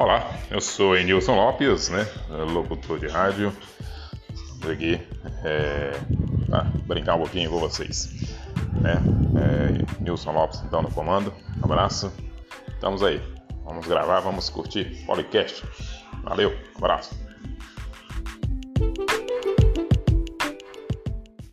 Olá, eu sou Enilson Lopes, né, locutor de rádio. Vou aqui é, ah, brincar um pouquinho com vocês, né? É, Nilson Lopes então no comando. Um abraço. Estamos aí. Vamos gravar, vamos curtir podcast. Valeu, abraço.